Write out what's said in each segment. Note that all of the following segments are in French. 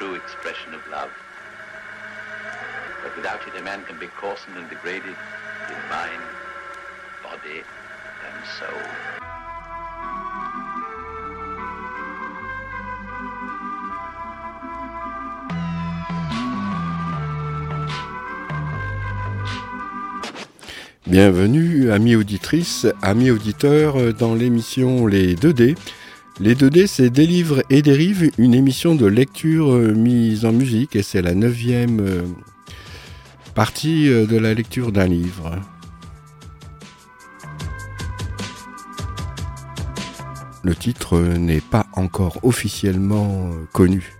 true expression of love. But without it, a man can be coarsened and degraded in mind, body, and soul. Bienvenue, amis auditrices, amis auditeurs, dans l'émission Les 2D. Les 2D, c'est Des livres et des rives, une émission de lecture euh, mise en musique, et c'est la neuvième euh, partie euh, de la lecture d'un livre. Le titre n'est pas encore officiellement connu.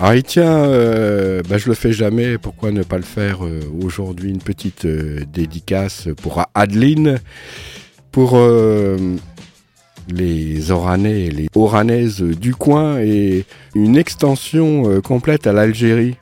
Ah, tiens, euh, bah, je le fais jamais, pourquoi ne pas le faire euh, aujourd'hui? Une petite euh, dédicace pour Adeline, pour les Oranais et les Oranaises du coin et une extension complète à l'Algérie.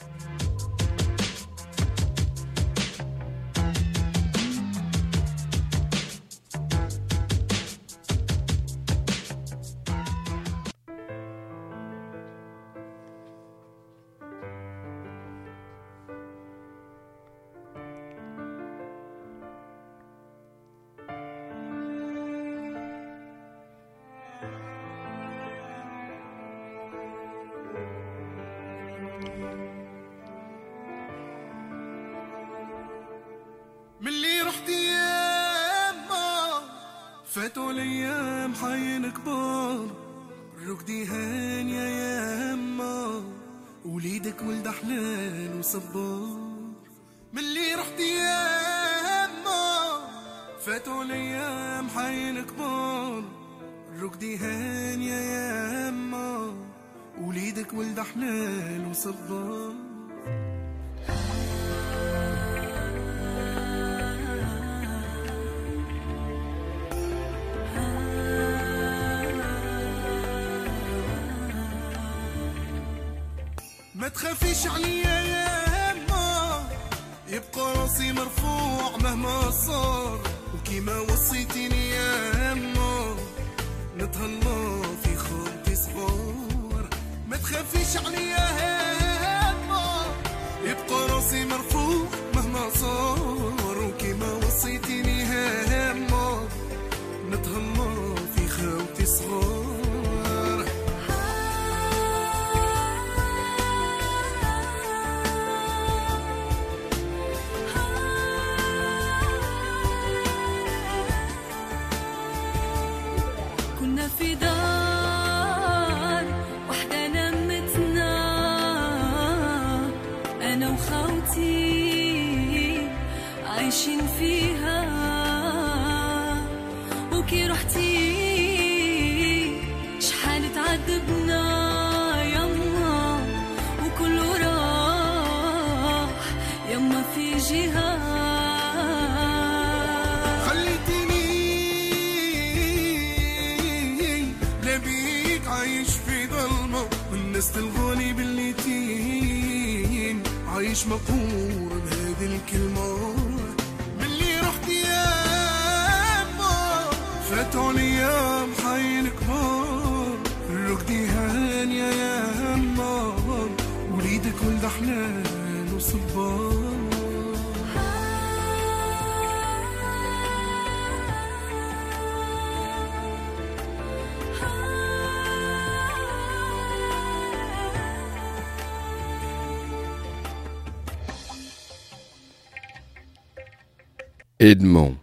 Edmond.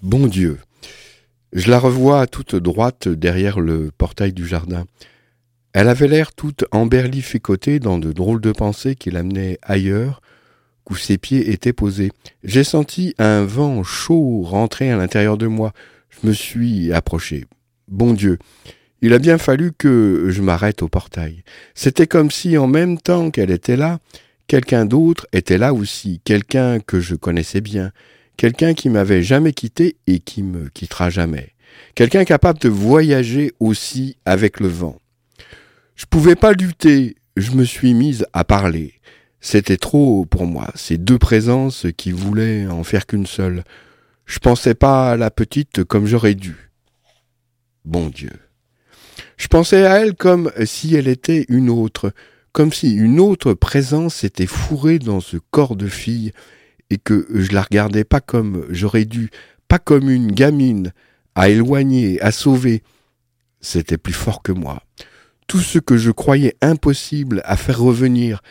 Bon Dieu. Je la revois toute droite derrière le portail du jardin. Elle avait l'air toute emberlificotée dans de drôles de pensées qui l'amenaient ailleurs où ses pieds étaient posés. J'ai senti un vent chaud rentrer à l'intérieur de moi. Je me suis approché. Bon Dieu, il a bien fallu que je m'arrête au portail. C'était comme si en même temps qu'elle était là, quelqu'un d'autre était là aussi, quelqu'un que je connaissais bien, quelqu'un qui m'avait jamais quitté et qui me quittera jamais, quelqu'un capable de voyager aussi avec le vent. Je pouvais pas lutter, je me suis mise à parler. C'était trop pour moi, ces deux présences qui voulaient en faire qu'une seule. Je pensais pas à la petite comme j'aurais dû. Bon Dieu. Je pensais à elle comme si elle était une autre, comme si une autre présence s'était fourrée dans ce corps de fille, et que je la regardais pas comme j'aurais dû, pas comme une gamine, à éloigner, à sauver. C'était plus fort que moi. Tout ce que je croyais impossible à faire revenir,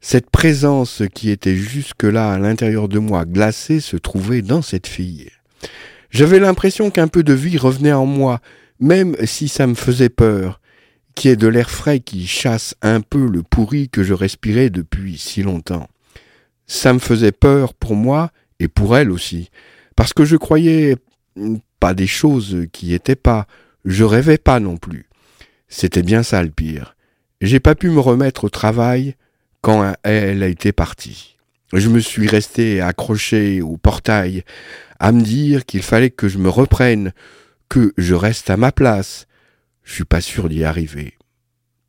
cette présence qui était jusque-là à l'intérieur de moi glacée se trouvait dans cette fille. J'avais l'impression qu'un peu de vie revenait en moi, même si ça me faisait peur, qui est de l'air frais qui chasse un peu le pourri que je respirais depuis si longtemps. Ça me faisait peur pour moi et pour elle aussi, parce que je croyais pas des choses qui étaient pas, je rêvais pas non plus. C'était bien ça le pire. J'ai pas pu me remettre au travail quand elle a été partie. Je me suis resté accroché au portail à me dire qu'il fallait que je me reprenne, que je reste à ma place. Je suis pas sûr d'y arriver.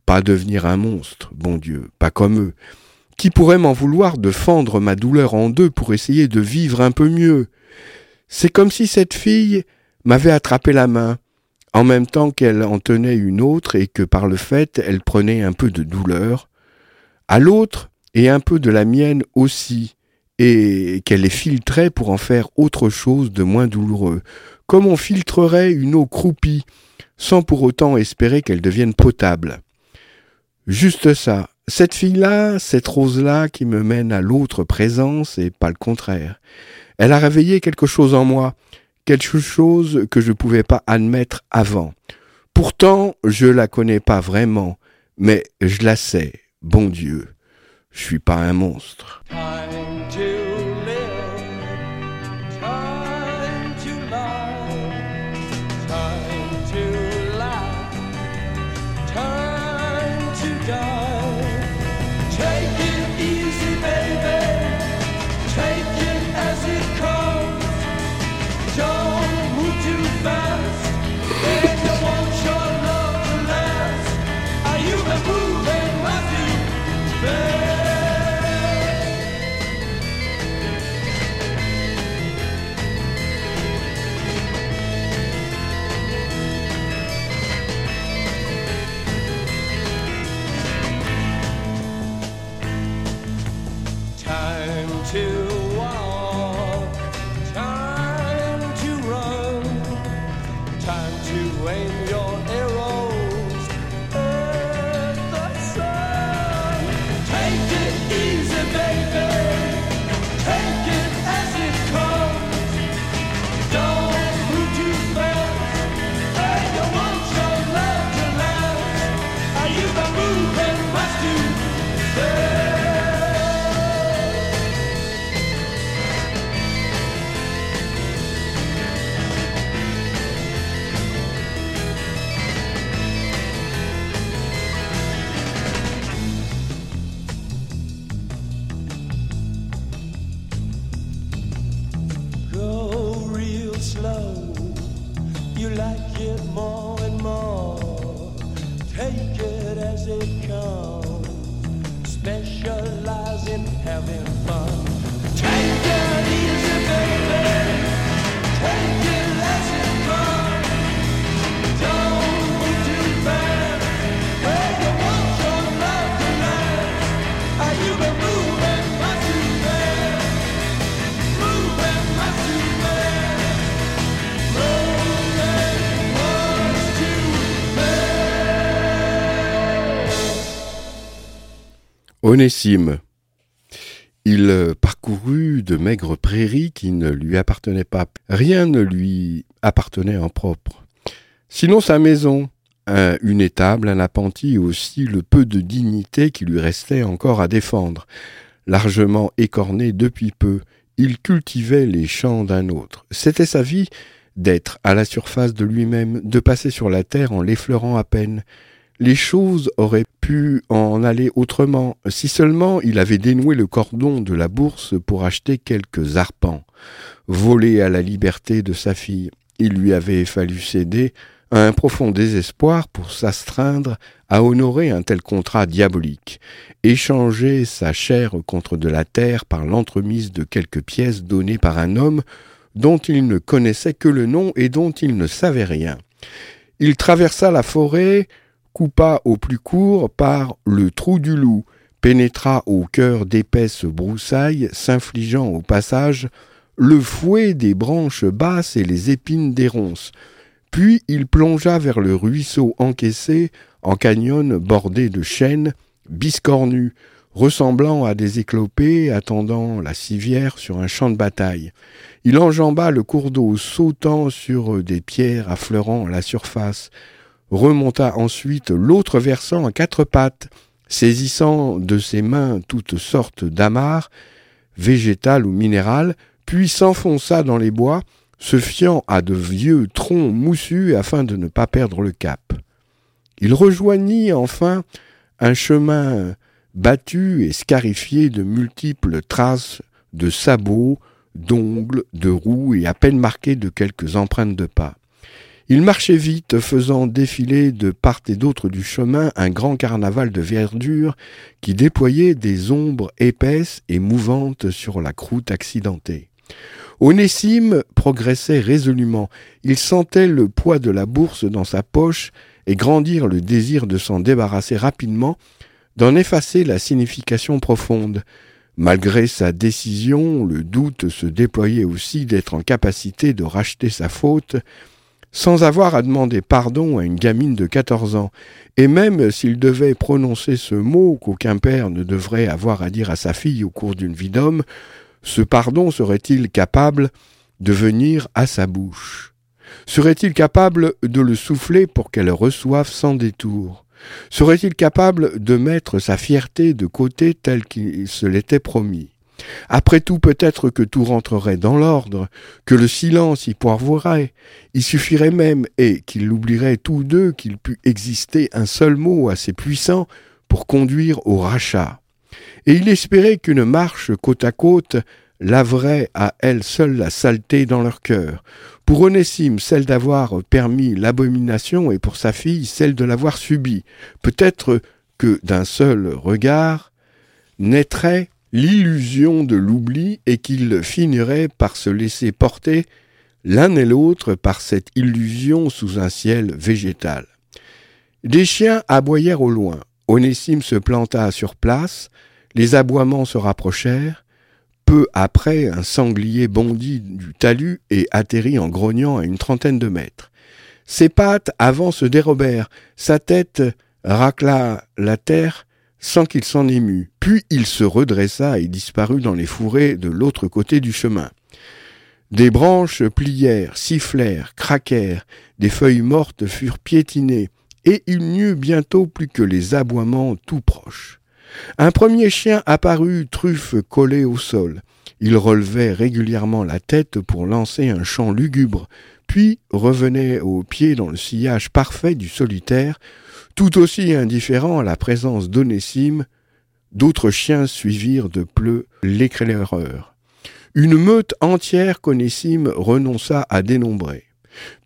Pas devenir un monstre, bon Dieu, pas comme eux. Qui pourrait m'en vouloir de fendre ma douleur en deux pour essayer de vivre un peu mieux? C'est comme si cette fille m'avait attrapé la main, en même temps qu'elle en tenait une autre et que par le fait elle prenait un peu de douleur, à l'autre et un peu de la mienne aussi, et qu'elle les filtrait pour en faire autre chose de moins douloureux, comme on filtrerait une eau croupie, sans pour autant espérer qu'elle devienne potable. Juste ça, cette fille-là, cette rose-là qui me mène à l'autre présence et pas le contraire. Elle a réveillé quelque chose en moi, quelque chose que je ne pouvais pas admettre avant. Pourtant, je la connais pas vraiment, mais je la sais, bon Dieu. Je suis pas un monstre. time. Il parcourut de maigres prairies qui ne lui appartenaient pas. Rien ne lui appartenait en propre. Sinon sa maison, une étable, un appentis et aussi le peu de dignité qui lui restait encore à défendre. largement écorné depuis peu. Il cultivait les champs d'un autre. C'était sa vie d'être à la surface de lui-même, de passer sur la terre en l'effleurant à peine. Les choses auraient pu en aller autrement, si seulement il avait dénoué le cordon de la bourse pour acheter quelques arpents. Volé à la liberté de sa fille, il lui avait fallu céder à un profond désespoir pour s'astreindre à honorer un tel contrat diabolique, échanger sa chair contre de la terre par l'entremise de quelques pièces données par un homme dont il ne connaissait que le nom et dont il ne savait rien. Il traversa la forêt, coupa au plus court par le trou du loup, pénétra au cœur d'épaisses broussailles, s'infligeant au passage le fouet des branches basses et les épines des ronces. Puis il plongea vers le ruisseau encaissé en canyon bordé de chênes, biscornus, ressemblant à des éclopés attendant la civière sur un champ de bataille. Il enjamba le cours d'eau sautant sur des pierres affleurant la surface, remonta ensuite l'autre versant à quatre pattes, saisissant de ses mains toutes sortes d'amarres, végétales ou minérales, puis s'enfonça dans les bois, se fiant à de vieux troncs moussus afin de ne pas perdre le cap. Il rejoignit enfin un chemin battu et scarifié de multiples traces de sabots, d'ongles, de roues et à peine marqué de quelques empreintes de pas. Il marchait vite, faisant défiler de part et d'autre du chemin un grand carnaval de verdure qui déployait des ombres épaisses et mouvantes sur la croûte accidentée. Onésime progressait résolument. Il sentait le poids de la bourse dans sa poche et grandir le désir de s'en débarrasser rapidement, d'en effacer la signification profonde. Malgré sa décision, le doute se déployait aussi d'être en capacité de racheter sa faute sans avoir à demander pardon à une gamine de quatorze ans, et même s'il devait prononcer ce mot qu'aucun père ne devrait avoir à dire à sa fille au cours d'une vie d'homme, ce pardon serait-il capable de venir à sa bouche? Serait-il capable de le souffler pour qu'elle reçoive sans détour? Serait-il capable de mettre sa fierté de côté telle qu'il se l'était promis? Après tout, peut-être que tout rentrerait dans l'ordre, que le silence y pourvoirait. Il suffirait même, et qu'ils l'oublieraient tous deux, qu'il pût exister un seul mot assez puissant pour conduire au rachat. Et il espérait qu'une marche côte à côte laverait à elle seule la saleté dans leur cœur. Pour Onésime, celle d'avoir permis l'abomination et pour sa fille, celle de l'avoir subie. Peut-être que d'un seul regard naîtrait l'illusion de l'oubli et qu'ils finiraient par se laisser porter l'un et l'autre par cette illusion sous un ciel végétal. Des chiens aboyèrent au loin. Onésime se planta sur place, les aboiements se rapprochèrent, peu après, un sanglier bondit du talus et atterrit en grognant à une trentaine de mètres. Ses pattes avant se dérobèrent, sa tête racla la terre sans qu'il s'en émût. Puis il se redressa et disparut dans les fourrés de l'autre côté du chemin. Des branches plièrent, sifflèrent, craquèrent, des feuilles mortes furent piétinées, et il n'y eut bientôt plus que les aboiements tout proches. Un premier chien apparut, truffe collée au sol. Il relevait régulièrement la tête pour lancer un chant lugubre, puis revenait au pied dans le sillage parfait du solitaire, tout aussi indifférent à la présence d'Onésime, d'autres chiens suivirent de pleu l'éclaireur. Une meute entière qu'Onésime renonça à dénombrer.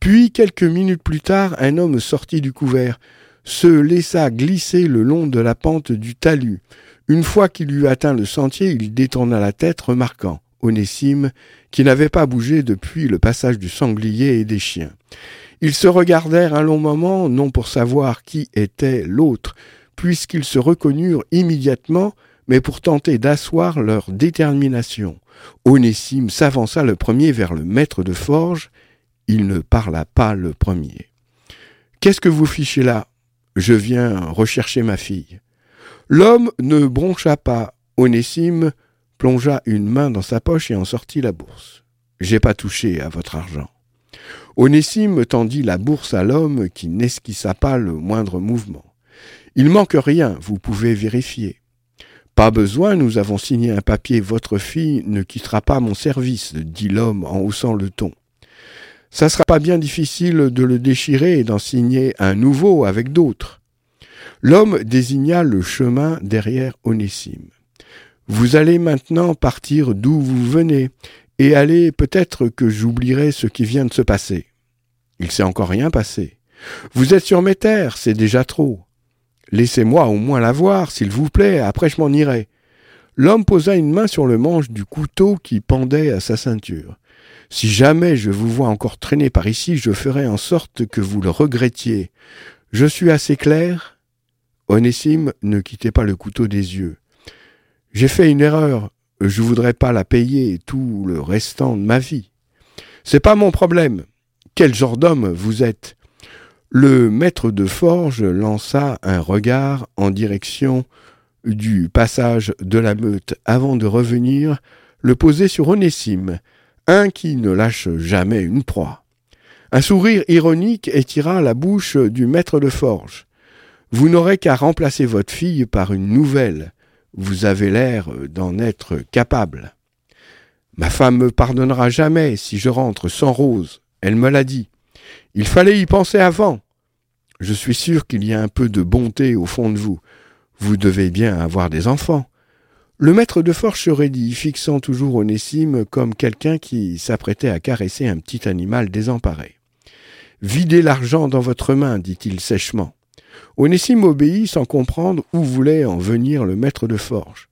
Puis, quelques minutes plus tard, un homme sortit du couvert, se laissa glisser le long de la pente du talus. Une fois qu'il eut atteint le sentier, il détourna la tête, remarquant Onésime, qui n'avait pas bougé depuis le passage du sanglier et des chiens. Ils se regardèrent un long moment, non pour savoir qui était l'autre, puisqu'ils se reconnurent immédiatement, mais pour tenter d'asseoir leur détermination. Onésime s'avança le premier vers le maître de forge. Il ne parla pas le premier. Qu'est-ce que vous fichez là? Je viens rechercher ma fille. L'homme ne broncha pas. Onésime plongea une main dans sa poche et en sortit la bourse. J'ai pas touché à votre argent. Onésime tendit la bourse à l'homme qui n'esquissa pas le moindre mouvement. Il manque rien, vous pouvez vérifier. Pas besoin, nous avons signé un papier, votre fille ne quittera pas mon service, dit l'homme en haussant le ton. Ça sera pas bien difficile de le déchirer et d'en signer un nouveau avec d'autres. L'homme désigna le chemin derrière Onésime. Vous allez maintenant partir d'où vous venez, et allez peut-être que j'oublierai ce qui vient de se passer. Il s'est encore rien passé. Vous êtes sur mes terres, c'est déjà trop. Laissez-moi au moins la voir, s'il vous plaît, après je m'en irai. L'homme posa une main sur le manche du couteau qui pendait à sa ceinture. Si jamais je vous vois encore traîner par ici, je ferai en sorte que vous le regrettiez. Je suis assez clair? Onésime ne quittait pas le couteau des yeux. J'ai fait une erreur, je voudrais pas la payer tout le restant de ma vie. C'est pas mon problème. Quel genre d'homme vous êtes? Le maître de forge lança un regard en direction du passage de la meute avant de revenir le poser sur Onésime, un qui ne lâche jamais une proie. Un sourire ironique étira la bouche du maître de forge. Vous n'aurez qu'à remplacer votre fille par une nouvelle. Vous avez l'air d'en être capable. Ma femme me pardonnera jamais si je rentre sans Rose. Elle me l'a dit. Il fallait y penser avant. Je suis sûr qu'il y a un peu de bonté au fond de vous. Vous devez bien avoir des enfants. Le maître de forge se raidit, fixant toujours Onésime comme quelqu'un qui s'apprêtait à caresser un petit animal désemparé. Videz l'argent dans votre main, dit-il sèchement. Onésime obéit sans comprendre où voulait en venir le maître de forge.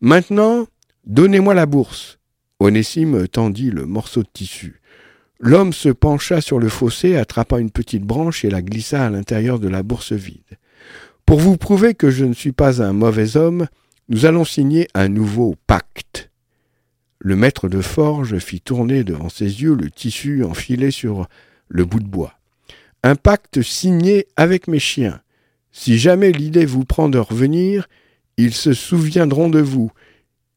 Maintenant, donnez-moi la bourse. Onésime tendit le morceau de tissu. L'homme se pencha sur le fossé, attrapa une petite branche et la glissa à l'intérieur de la bourse vide. Pour vous prouver que je ne suis pas un mauvais homme, nous allons signer un nouveau pacte. Le maître de forge fit tourner devant ses yeux le tissu enfilé sur le bout de bois. Un pacte signé avec mes chiens. Si jamais l'idée vous prend de revenir, ils se souviendront de vous.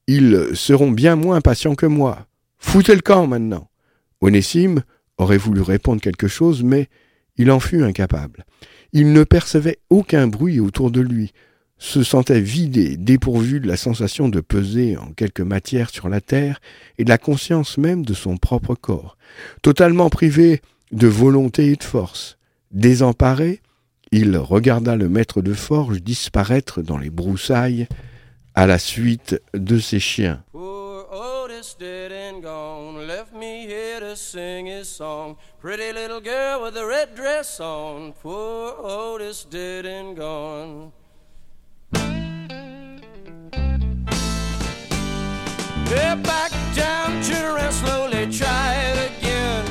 Ils seront bien moins patients que moi. Foutez le camp maintenant. Onésime aurait voulu répondre quelque chose, mais il en fut incapable. Il ne percevait aucun bruit autour de lui, se sentait vidé, dépourvu de la sensation de peser en quelque matière sur la terre et de la conscience même de son propre corps, totalement privé de volonté et de force. Désemparé, il regarda le maître de forge disparaître dans les broussailles à la suite de ses chiens. Dead and gone, left me here to sing his song. Pretty little girl with a red dress on. Poor Otis dead and gone. Yeah, back down to rest, slowly try it again.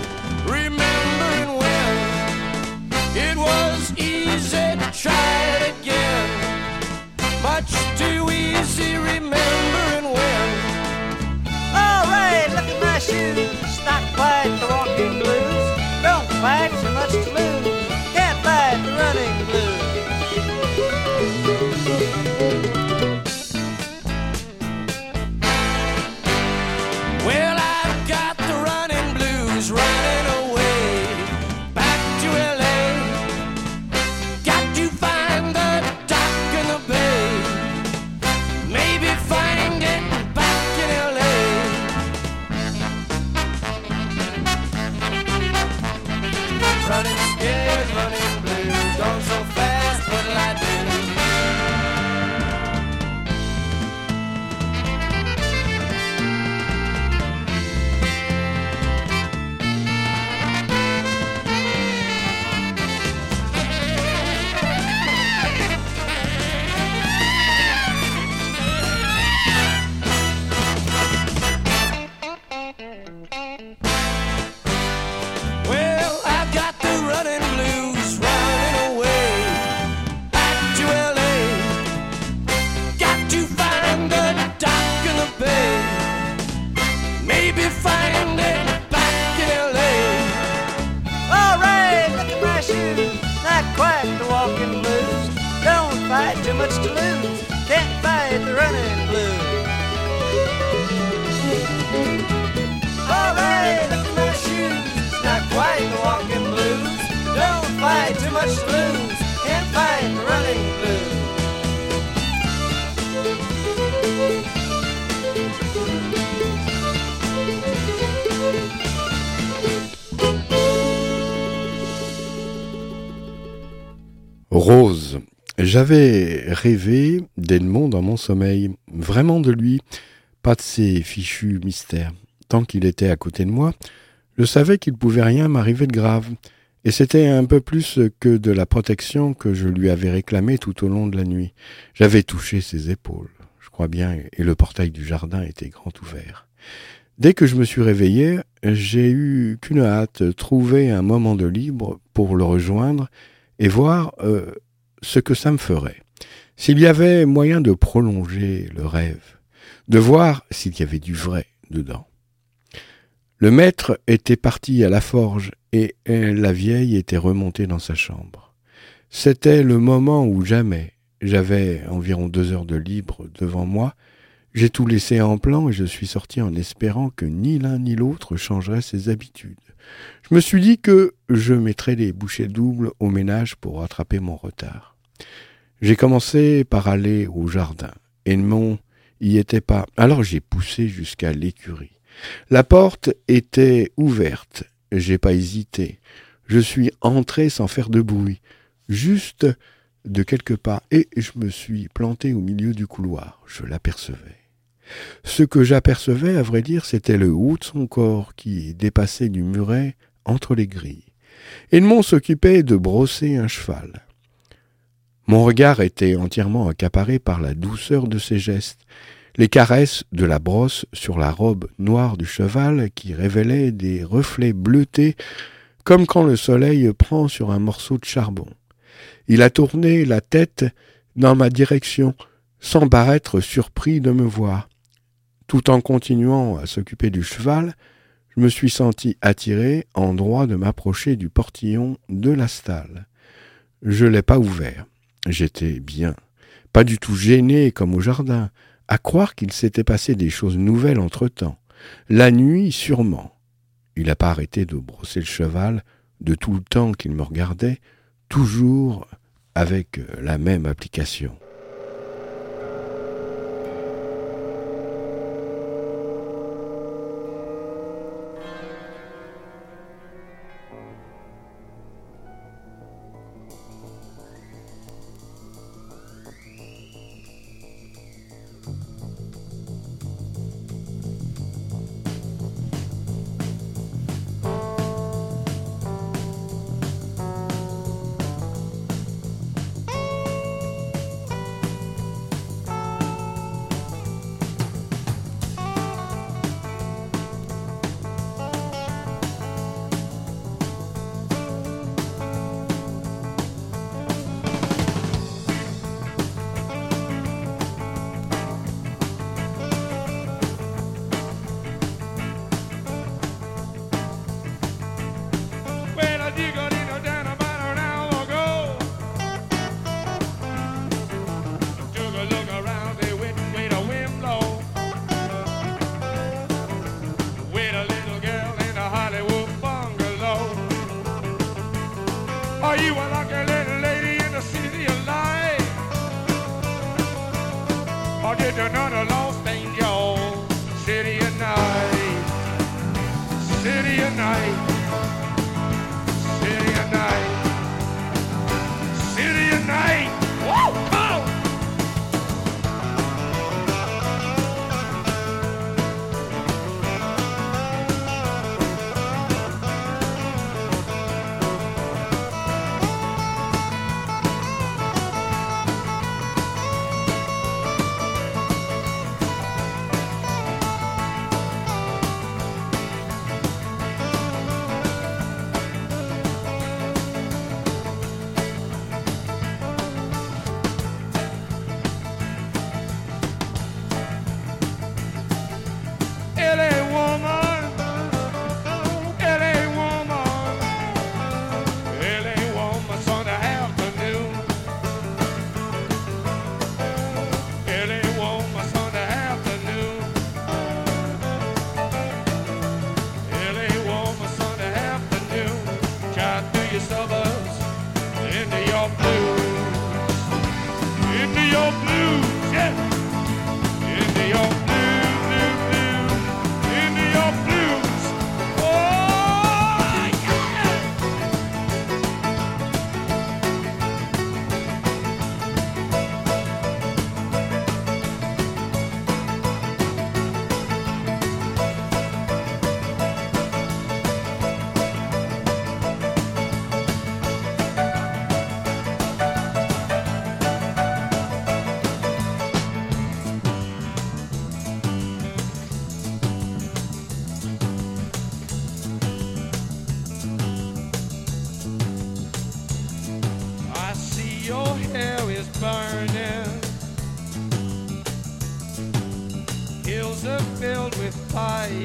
Remembering when it was try it again. Much too easy remembering when. All right, look at my shoes. Quite the walking blues. Don't fight so much to lose. J'avais rêvé d'Edmond dans mon sommeil, vraiment de lui, pas de ses fichus mystères. Tant qu'il était à côté de moi, je savais qu'il ne pouvait rien m'arriver de grave, et c'était un peu plus que de la protection que je lui avais réclamée tout au long de la nuit. J'avais touché ses épaules, je crois bien, et le portail du jardin était grand ouvert. Dès que je me suis réveillé, j'ai eu qu'une hâte, trouver un moment de libre pour le rejoindre et voir euh, ce que ça me ferait. S'il y avait moyen de prolonger le rêve, de voir s'il y avait du vrai dedans. Le maître était parti à la forge et la vieille était remontée dans sa chambre. C'était le moment où jamais, j'avais environ deux heures de libre devant moi, j'ai tout laissé en plan et je suis sorti en espérant que ni l'un ni l'autre changerait ses habitudes. Je me suis dit que je mettrais des bouchées doubles au ménage pour rattraper mon retard. J'ai commencé par aller au jardin. Edmond y était pas. Alors j'ai poussé jusqu'à l'écurie. La porte était ouverte. J'ai pas hésité. Je suis entré sans faire de bruit, juste de quelques pas, et je me suis planté au milieu du couloir. Je l'apercevais. Ce que j'apercevais, à vrai dire, c'était le haut de son corps qui dépassait du muret entre les grilles. Edmond s'occupait de brosser un cheval. Mon regard était entièrement accaparé par la douceur de ses gestes, les caresses de la brosse sur la robe noire du cheval qui révélaient des reflets bleutés comme quand le soleil prend sur un morceau de charbon. Il a tourné la tête dans ma direction sans paraître surpris de me voir. Tout en continuant à s'occuper du cheval, je me suis senti attiré en droit de m'approcher du portillon de la stalle. Je l'ai pas ouvert. J'étais bien, pas du tout gêné comme au jardin, à croire qu'il s'était passé des choses nouvelles entre-temps. La nuit, sûrement. Il n'a pas arrêté de brosser le cheval de tout le temps qu'il me regardait, toujours avec la même application.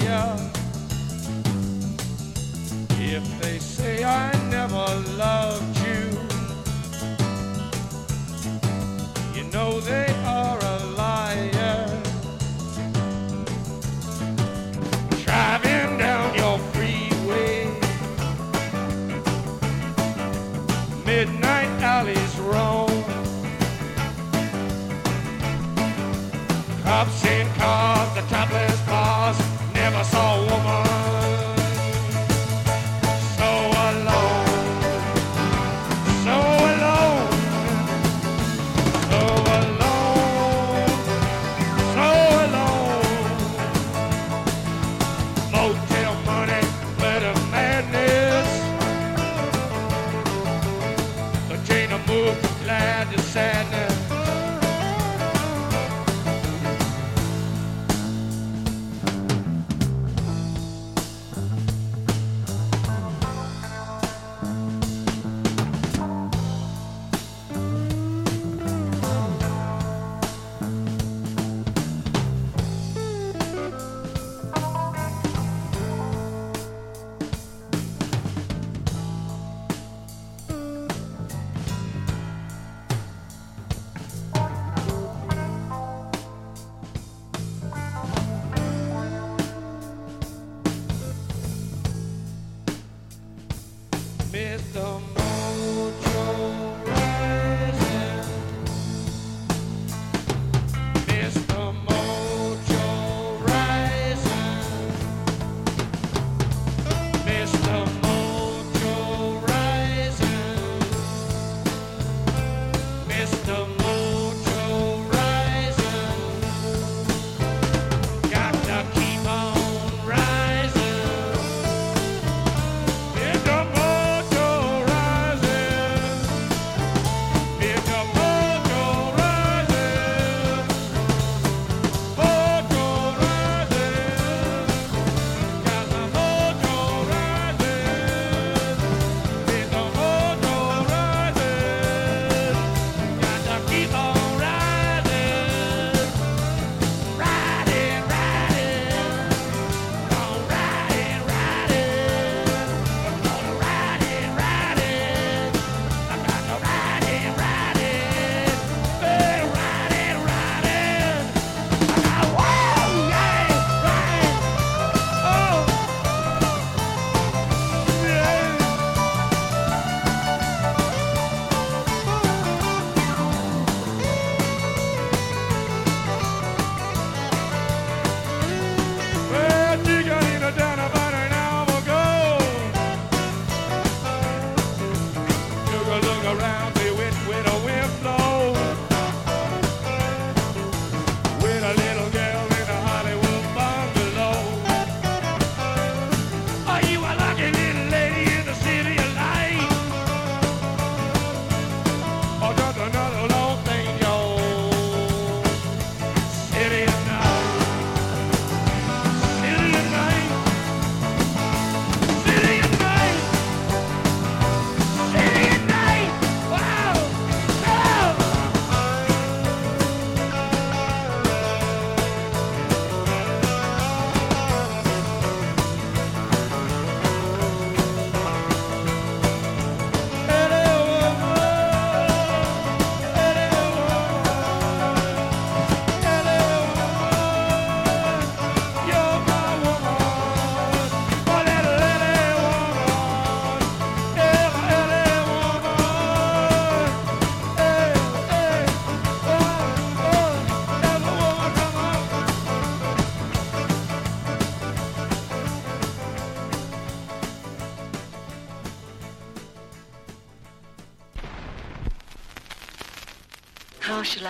failure if they say I never loved you. You know they are a liar. Driving down your freeway, midnight alleys roam. Cops and cars.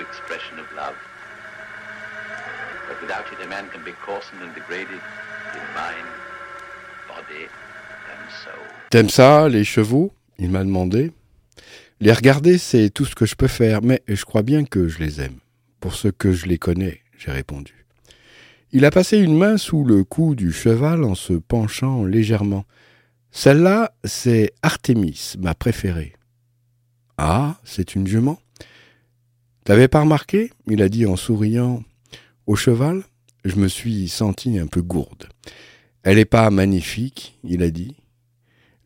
expression of love. But without man can be coarsened and degraded in mind, body, and soul. T'aimes ça, les chevaux? Il m'a demandé. Les regarder, c'est tout ce que je peux faire, mais je crois bien que je les aime. Pour ce que je les connais, j'ai répondu. Il a passé une main sous le cou du cheval en se penchant légèrement. Celle-là, c'est Artémis, ma préférée. Ah, c'est une jument? T'avais pas remarqué Il a dit en souriant. Au cheval Je me suis senti un peu gourde. Elle n'est pas magnifique, il a dit.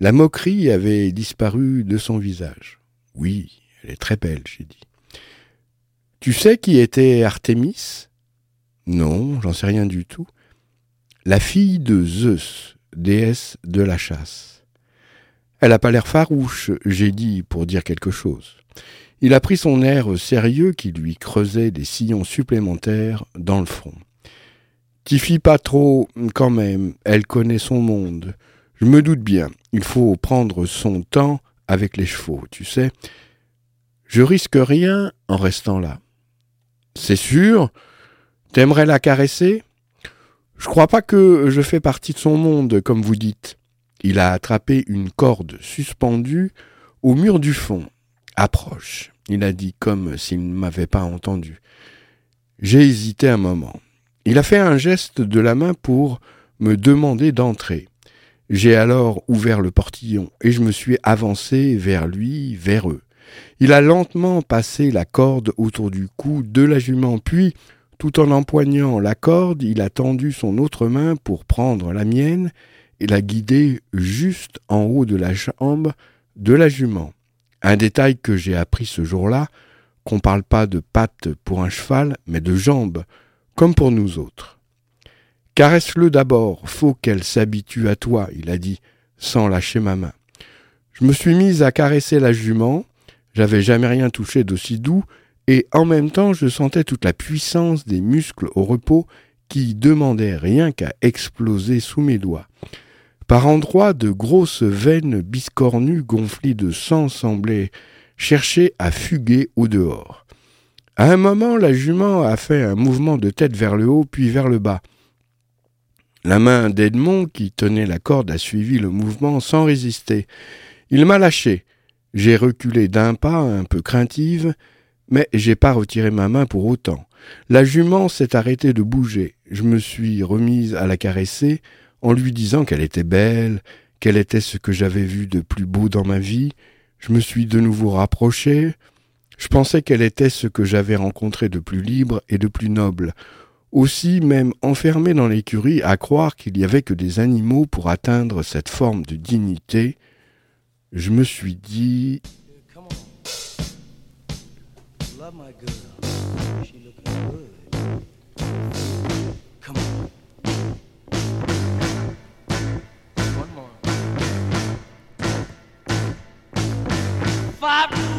La moquerie avait disparu de son visage. Oui, elle est très belle, j'ai dit. Tu sais qui était Artémis Non, j'en sais rien du tout. La fille de Zeus, déesse de la chasse. Elle n'a pas l'air farouche, j'ai dit pour dire quelque chose. Il a pris son air sérieux qui lui creusait des sillons supplémentaires dans le front. Fie pas trop, quand même, elle connaît son monde. Je me doute bien, il faut prendre son temps avec les chevaux, tu sais. Je risque rien en restant là. C'est sûr? T'aimerais la caresser? Je crois pas que je fais partie de son monde, comme vous dites. Il a attrapé une corde suspendue au mur du fond. Approche, il a dit comme s'il ne m'avait pas entendu. J'ai hésité un moment. Il a fait un geste de la main pour me demander d'entrer. J'ai alors ouvert le portillon et je me suis avancé vers lui, vers eux. Il a lentement passé la corde autour du cou de la jument, puis, tout en empoignant la corde, il a tendu son autre main pour prendre la mienne et la guider juste en haut de la jambe de la jument. Un détail que j'ai appris ce jour-là, qu'on parle pas de pattes pour un cheval, mais de jambes, comme pour nous autres. Caresse-le d'abord, faut qu'elle s'habitue à toi, il a dit, sans lâcher ma main. Je me suis mise à caresser la jument, j'avais jamais rien touché d'aussi doux, et en même temps je sentais toute la puissance des muscles au repos qui demandaient rien qu'à exploser sous mes doigts. Par endroits, de grosses veines biscornues gonflées de sang semblaient chercher à fuguer au dehors. À un moment, la jument a fait un mouvement de tête vers le haut puis vers le bas. La main d'Edmond, qui tenait la corde, a suivi le mouvement sans résister. Il m'a lâché. J'ai reculé d'un pas, un peu craintive, mais j'ai pas retiré ma main pour autant. La jument s'est arrêtée de bouger. Je me suis remise à la caresser en lui disant qu'elle était belle, qu'elle était ce que j'avais vu de plus beau dans ma vie. Je me suis de nouveau rapproché. Je pensais qu'elle était ce que j'avais rencontré de plus libre et de plus noble. Aussi, même enfermé dans l'écurie, à croire qu'il n'y avait que des animaux pour atteindre cette forme de dignité, je me suis dit. flap.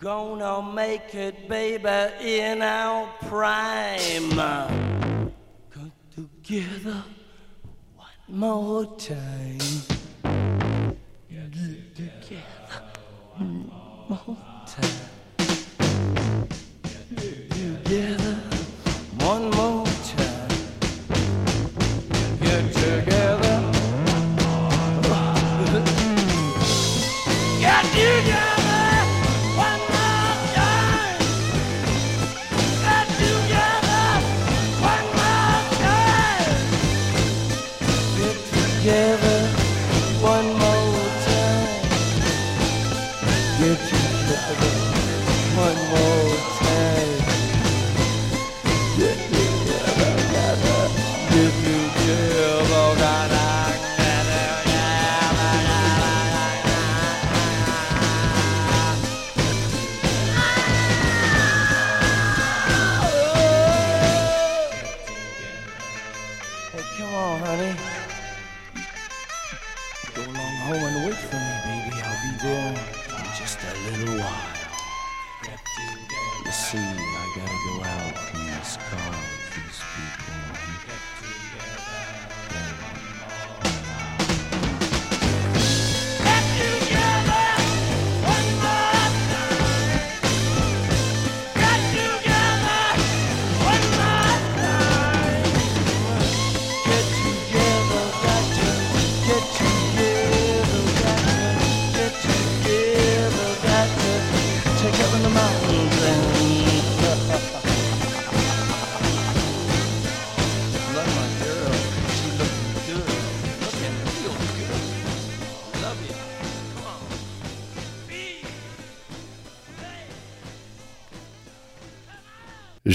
Gonna make it, baby, in our prime. Come together one more time. Get together one more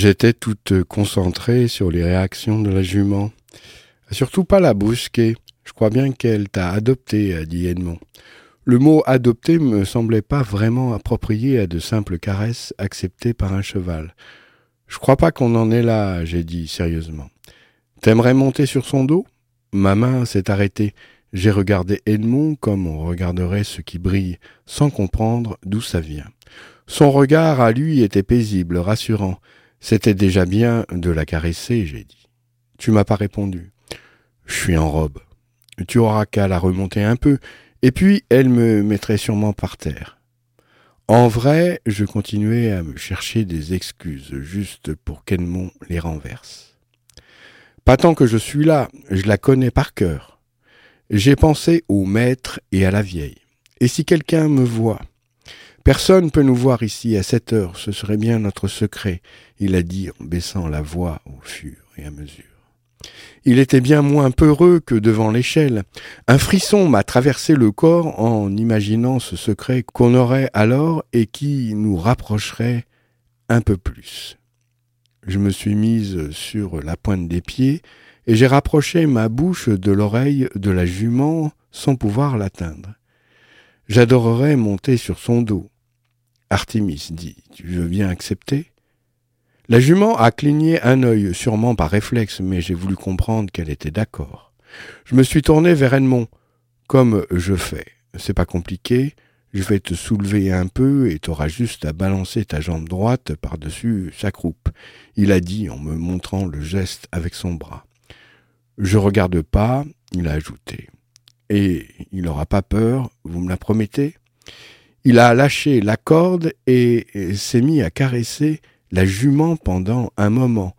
J'étais toute concentrée sur les réactions de la jument. Surtout pas la brusquer. Je crois bien qu'elle t'a adopté, a dit Edmond. Le mot adopter me semblait pas vraiment approprié à de simples caresses acceptées par un cheval. Je crois pas qu'on en est là, j'ai dit sérieusement. T'aimerais monter sur son dos? Ma main s'est arrêtée. J'ai regardé Edmond comme on regarderait ce qui brille, sans comprendre d'où ça vient. Son regard à lui était paisible, rassurant. C'était déjà bien de la caresser, j'ai dit. Tu m'as pas répondu. Je suis en robe. Tu auras qu'à la remonter un peu, et puis elle me mettrait sûrement par terre. En vrai, je continuais à me chercher des excuses juste pour qu'Edmond les renverse. Pas tant que je suis là, je la connais par cœur. J'ai pensé au maître et à la vieille. Et si quelqu'un me voit Personne peut nous voir ici à cette heure, ce serait bien notre secret, il a dit en baissant la voix au fur et à mesure. Il était bien moins peureux que devant l'échelle. Un frisson m'a traversé le corps en imaginant ce secret qu'on aurait alors et qui nous rapprocherait un peu plus. Je me suis mise sur la pointe des pieds et j'ai rapproché ma bouche de l'oreille de la jument sans pouvoir l'atteindre. J'adorerais monter sur son dos. Artémis dit Tu veux bien accepter? La jument a cligné un œil, sûrement par réflexe, mais j'ai voulu comprendre qu'elle était d'accord. Je me suis tourné vers Edmond, comme je fais. C'est pas compliqué, je vais te soulever un peu et t'auras juste à balancer ta jambe droite par-dessus sa croupe, il a dit en me montrant le geste avec son bras. Je regarde pas, il a ajouté. Et il n'aura pas peur, vous me la promettez? Il a lâché la corde et s'est mis à caresser la jument pendant un moment.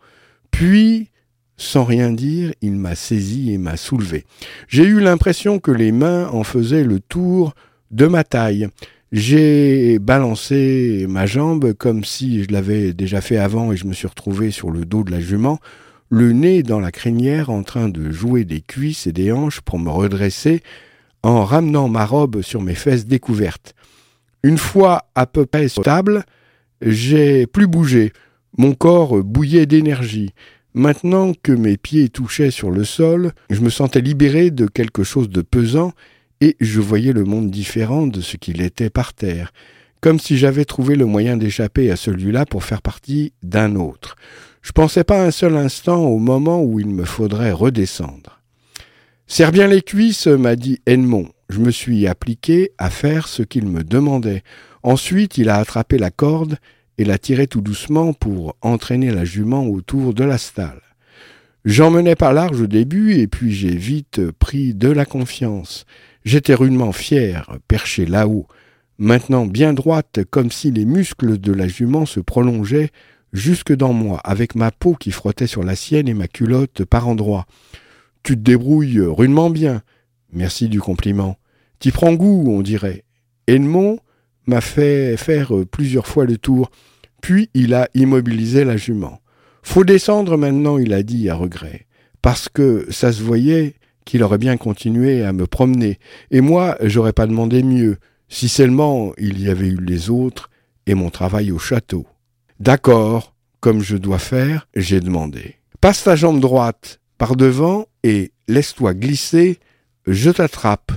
Puis, sans rien dire, il m'a saisi et m'a soulevé. J'ai eu l'impression que les mains en faisaient le tour de ma taille. J'ai balancé ma jambe comme si je l'avais déjà fait avant et je me suis retrouvé sur le dos de la jument, le nez dans la crinière en train de jouer des cuisses et des hanches pour me redresser en ramenant ma robe sur mes fesses découvertes. Une fois à peu près stable, J'ai plus bougé. Mon corps bouillait d'énergie. Maintenant que mes pieds touchaient sur le sol, je me sentais libéré de quelque chose de pesant et je voyais le monde différent de ce qu'il était par terre, comme si j'avais trouvé le moyen d'échapper à celui-là pour faire partie d'un autre. Je pensais pas un seul instant au moment où il me faudrait redescendre. Serre bien les cuisses, m'a dit Edmond. Je me suis appliqué à faire ce qu'il me demandait. Ensuite, il a attrapé la corde et l'a tirée tout doucement pour entraîner la jument autour de la stalle. J'emmenais par large au début et puis j'ai vite pris de la confiance. J'étais rudement fier, perché là-haut, maintenant bien droite comme si les muscles de la jument se prolongeaient jusque dans moi, avec ma peau qui frottait sur la sienne et ma culotte par endroits. Tu te débrouilles rudement bien. Merci du compliment. T'y prends goût, on dirait. Edmond m'a fait faire plusieurs fois le tour, puis il a immobilisé la jument. Faut descendre maintenant, il a dit à regret, parce que ça se voyait qu'il aurait bien continué à me promener, et moi j'aurais pas demandé mieux, si seulement il y avait eu les autres et mon travail au château. D'accord, comme je dois faire, j'ai demandé. Passe ta jambe droite par devant et laisse-toi glisser, je t'attrape.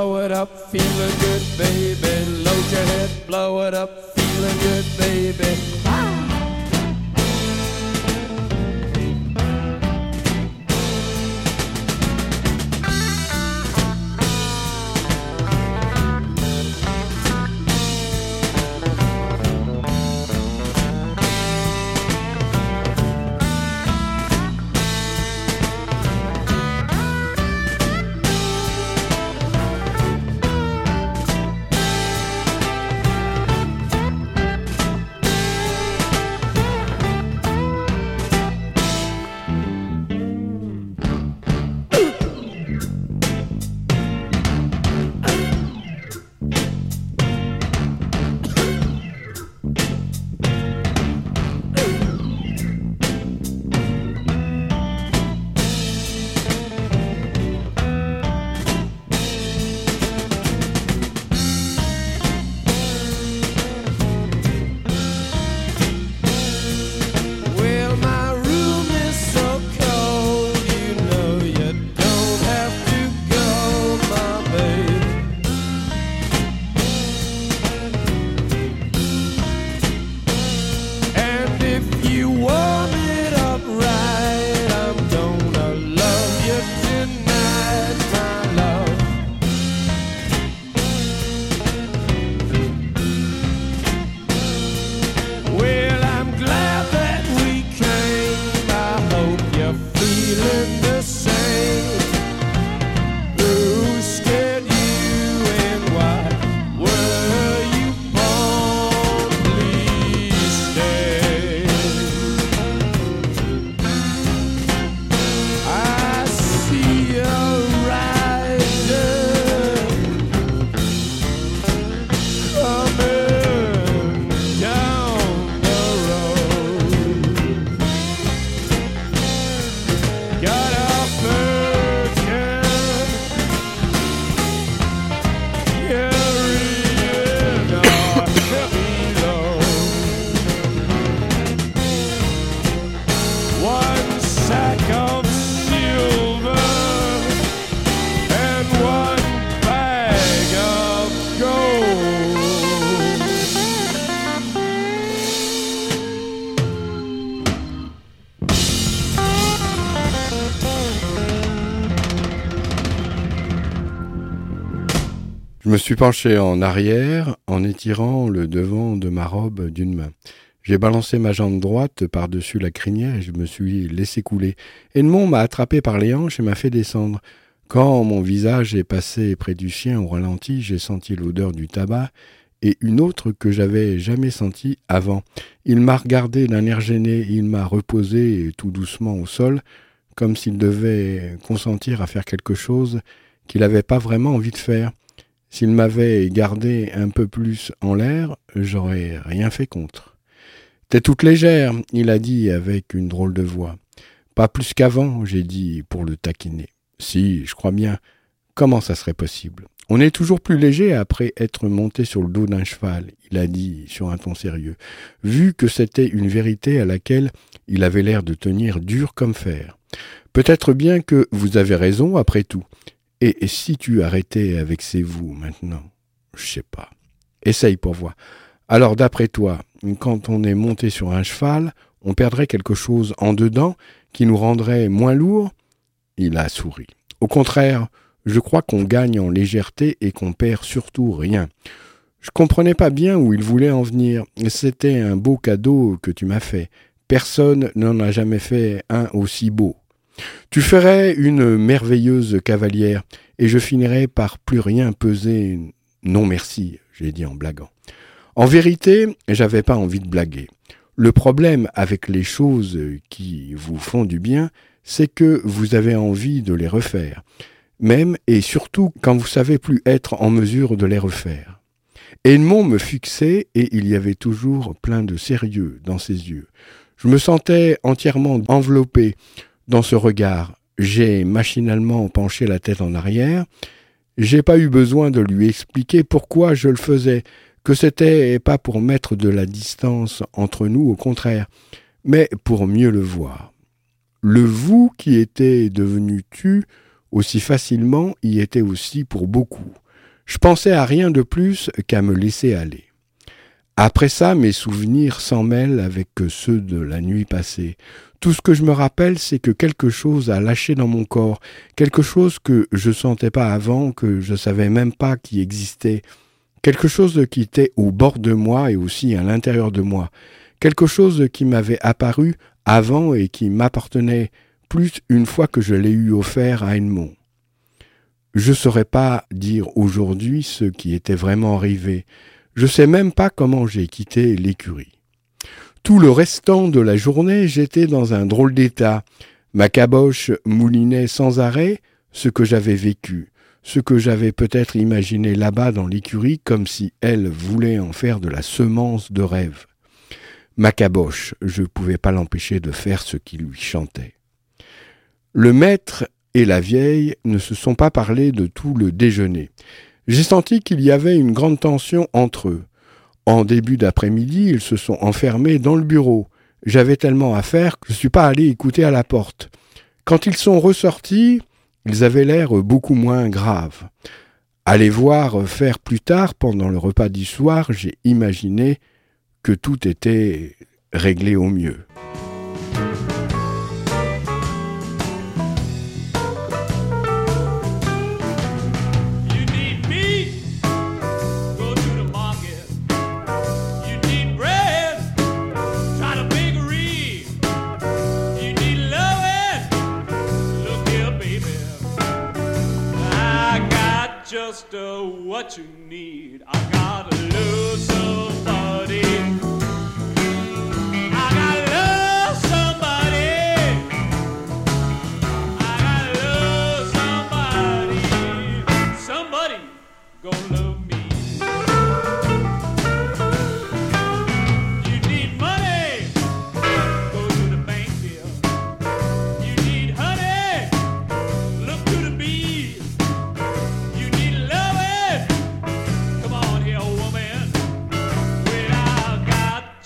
Blow it up, feeling good, baby. Load your head, blow it up, feeling good, baby. Suis penché en arrière en étirant le devant de ma robe d'une main. J'ai balancé ma jambe droite par-dessus la crinière et je me suis laissé couler. Edmond m'a attrapé par les hanches et m'a fait descendre. Quand mon visage est passé près du chien au ralenti, j'ai senti l'odeur du tabac et une autre que j'avais jamais sentie avant. Il m'a regardé d'un air gêné, il m'a reposé tout doucement au sol, comme s'il devait consentir à faire quelque chose qu'il n'avait pas vraiment envie de faire. S'il m'avait gardé un peu plus en l'air, j'aurais rien fait contre. T'es toute légère, il a dit avec une drôle de voix. Pas plus qu'avant, j'ai dit pour le taquiner. Si, je crois bien. Comment ça serait possible? On est toujours plus léger après être monté sur le dos d'un cheval, il a dit sur un ton sérieux, vu que c'était une vérité à laquelle il avait l'air de tenir dur comme fer. Peut-être bien que vous avez raison après tout. Et, si tu arrêtais avec ces vous maintenant Je sais pas. Essaye pour voir. Alors d'après toi, quand on est monté sur un cheval, on perdrait quelque chose en dedans qui nous rendrait moins lourd Il a souri. Au contraire, je crois qu'on gagne en légèreté et qu'on perd surtout rien. Je comprenais pas bien où il voulait en venir. C'était un beau cadeau que tu m'as fait. Personne n'en a jamais fait un aussi beau. Tu ferais une merveilleuse cavalière, et je finirais par plus rien peser. Non merci, j'ai dit en blaguant. En vérité, j'avais pas envie de blaguer. Le problème avec les choses qui vous font du bien, c'est que vous avez envie de les refaire, même et surtout quand vous savez plus être en mesure de les refaire. Edmond me fixait et il y avait toujours plein de sérieux dans ses yeux. Je me sentais entièrement enveloppé dans ce regard. J'ai machinalement penché la tête en arrière. J'ai pas eu besoin de lui expliquer pourquoi je le faisais, que c'était pas pour mettre de la distance entre nous, au contraire, mais pour mieux le voir. Le vous qui était devenu tu aussi facilement y était aussi pour beaucoup. Je pensais à rien de plus qu'à me laisser aller. Après ça, mes souvenirs s'en mêlent avec ceux de la nuit passée. Tout ce que je me rappelle, c'est que quelque chose a lâché dans mon corps, quelque chose que je sentais pas avant, que je savais même pas qui existait, quelque chose qui était au bord de moi et aussi à l'intérieur de moi, quelque chose qui m'avait apparu avant et qui m'appartenait plus une fois que je l'ai eu offert à Edmond. Je ne saurais pas dire aujourd'hui ce qui était vraiment arrivé. Je sais même pas comment j'ai quitté l'écurie. Tout le restant de la journée, j'étais dans un drôle d'état. Ma caboche moulinait sans arrêt ce que j'avais vécu, ce que j'avais peut-être imaginé là-bas dans l'écurie comme si elle voulait en faire de la semence de rêve. Ma caboche, je ne pouvais pas l'empêcher de faire ce qui lui chantait. Le maître et la vieille ne se sont pas parlé de tout le déjeuner. J'ai senti qu'il y avait une grande tension entre eux. En début d'après-midi, ils se sont enfermés dans le bureau. J'avais tellement à faire que je ne suis pas allé écouter à la porte. Quand ils sont ressortis, ils avaient l'air beaucoup moins graves. À les voir faire plus tard, pendant le repas du soir, j'ai imaginé que tout était réglé au mieux. Uh, what you need. I gotta lose somebody.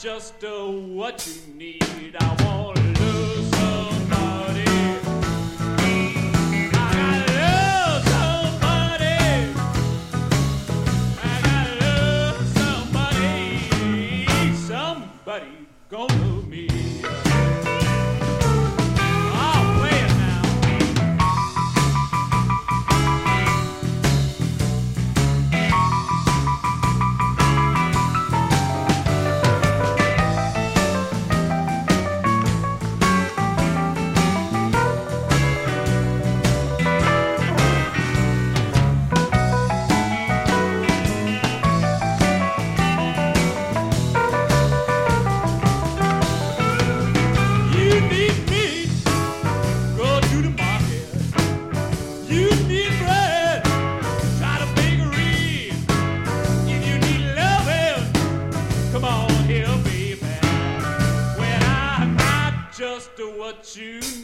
just uh, what you what you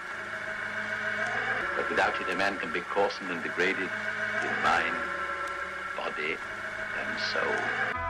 Without it, a man can be coarsened and degraded in mind, body, and soul.